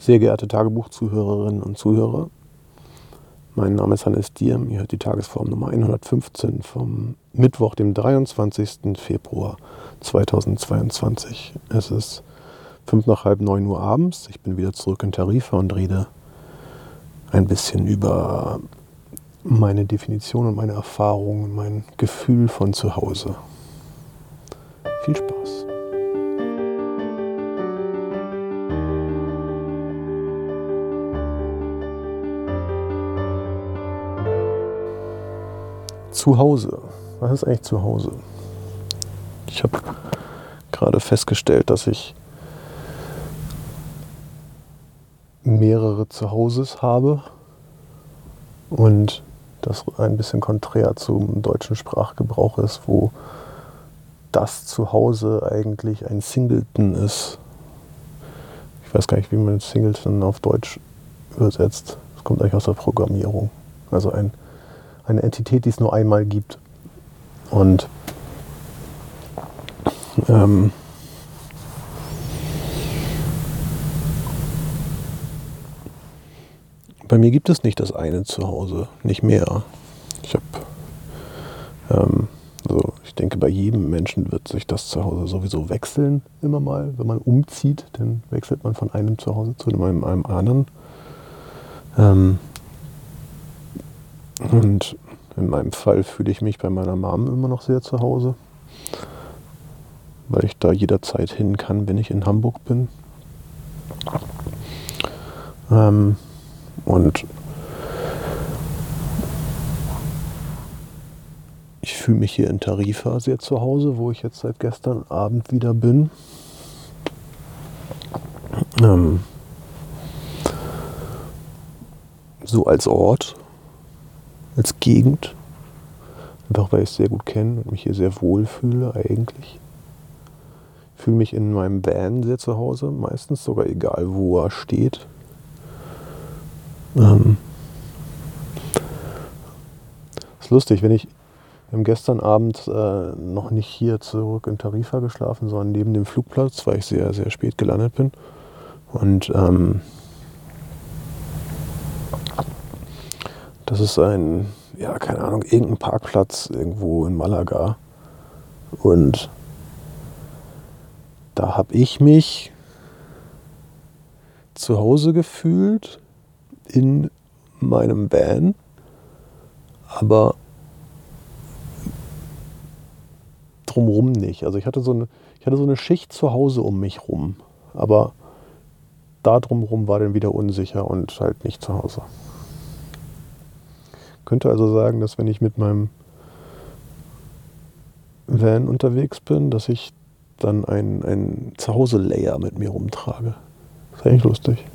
Sehr geehrte Tagebuchzuhörerinnen und Zuhörer, mein Name ist Hannes Diem, ihr hört die Tagesform Nummer 115 vom Mittwoch, dem 23. Februar 2022. Es ist fünf nach halb neun Uhr abends, ich bin wieder zurück in Tarifa und rede ein bisschen über meine Definition und meine Erfahrungen, mein Gefühl von zu Hause. Viel Spaß. Zu Hause. Was ist eigentlich zu Hause? Ich habe gerade festgestellt, dass ich mehrere Zuhauses habe und das ein bisschen konträr zum deutschen Sprachgebrauch ist, wo das Zuhause eigentlich ein Singleton ist. Ich weiß gar nicht, wie man Singleton auf Deutsch übersetzt. Das kommt eigentlich aus der Programmierung. Also ein eine Entität, die es nur einmal gibt. Und ähm, bei mir gibt es nicht das eine Zuhause, nicht mehr. Ich habe, ähm, also ich denke, bei jedem Menschen wird sich das Zuhause sowieso wechseln, immer mal. Wenn man umzieht, dann wechselt man von einem Zuhause zu einem, einem anderen. Ähm, und in meinem Fall fühle ich mich bei meiner Mom immer noch sehr zu Hause, weil ich da jederzeit hin kann, wenn ich in Hamburg bin. Ähm, und ich fühle mich hier in Tarifa sehr zu Hause, wo ich jetzt seit gestern Abend wieder bin. Ähm, so als Ort als Gegend. Einfach weil ich es sehr gut kenne und mich hier sehr wohl fühle eigentlich. Ich fühle mich in meinem Van sehr zu Hause, meistens sogar egal, wo er steht. Ähm ist lustig, wenn ich wir gestern Abend äh, noch nicht hier zurück in Tarifa geschlafen, sondern neben dem Flugplatz, weil ich sehr, sehr spät gelandet bin. Und ähm, Das ist ein, ja, keine Ahnung, irgendein Parkplatz irgendwo in Malaga. Und da habe ich mich zu Hause gefühlt in meinem Van, aber drumrum nicht. Also ich hatte so eine, ich hatte so eine Schicht zu Hause um mich rum, aber da drumrum war dann wieder unsicher und halt nicht zu Hause. Könnte also sagen, dass wenn ich mit meinem Van unterwegs bin, dass ich dann ein, ein Zuhause-Layer mit mir rumtrage. Das ist eigentlich lustig.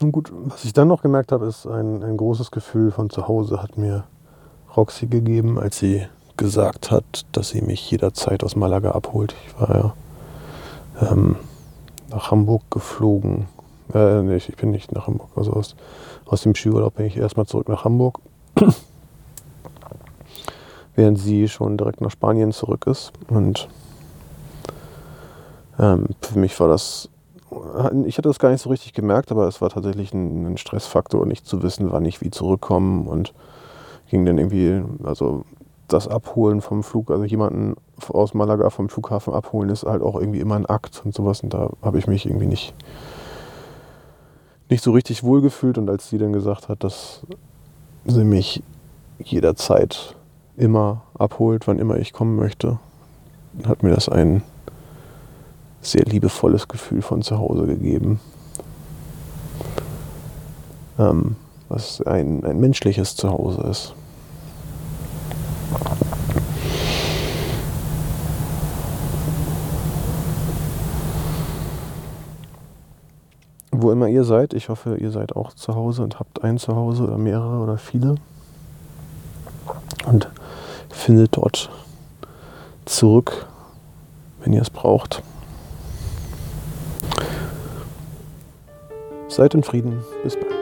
Nun gut, was ich dann noch gemerkt habe, ist ein, ein großes Gefühl von Zuhause hat mir Roxy gegeben, als sie gesagt hat, dass sie mich jederzeit aus Malaga abholt. Ich war ja ähm, nach Hamburg geflogen äh, nee, ich bin nicht nach Hamburg. Also aus, aus dem Skiurlaub bin ich erstmal zurück nach Hamburg. Während sie schon direkt nach Spanien zurück ist. Und ähm, für mich war das. Ich hatte das gar nicht so richtig gemerkt, aber es war tatsächlich ein, ein Stressfaktor, nicht zu wissen, wann ich wie zurückkomme. Und ging dann irgendwie, also das Abholen vom Flug, also jemanden aus Malaga vom Flughafen abholen, ist halt auch irgendwie immer ein Akt und sowas. Und da habe ich mich irgendwie nicht nicht so richtig wohlgefühlt und als sie dann gesagt hat, dass sie mich jederzeit immer abholt, wann immer ich kommen möchte, hat mir das ein sehr liebevolles Gefühl von zu Hause gegeben. Ähm, was ein, ein menschliches Zuhause ist. Wo immer ihr seid. Ich hoffe, ihr seid auch zu Hause und habt ein Zuhause oder mehrere oder viele. Und findet dort zurück, wenn ihr es braucht. Seid in Frieden. Bis bald.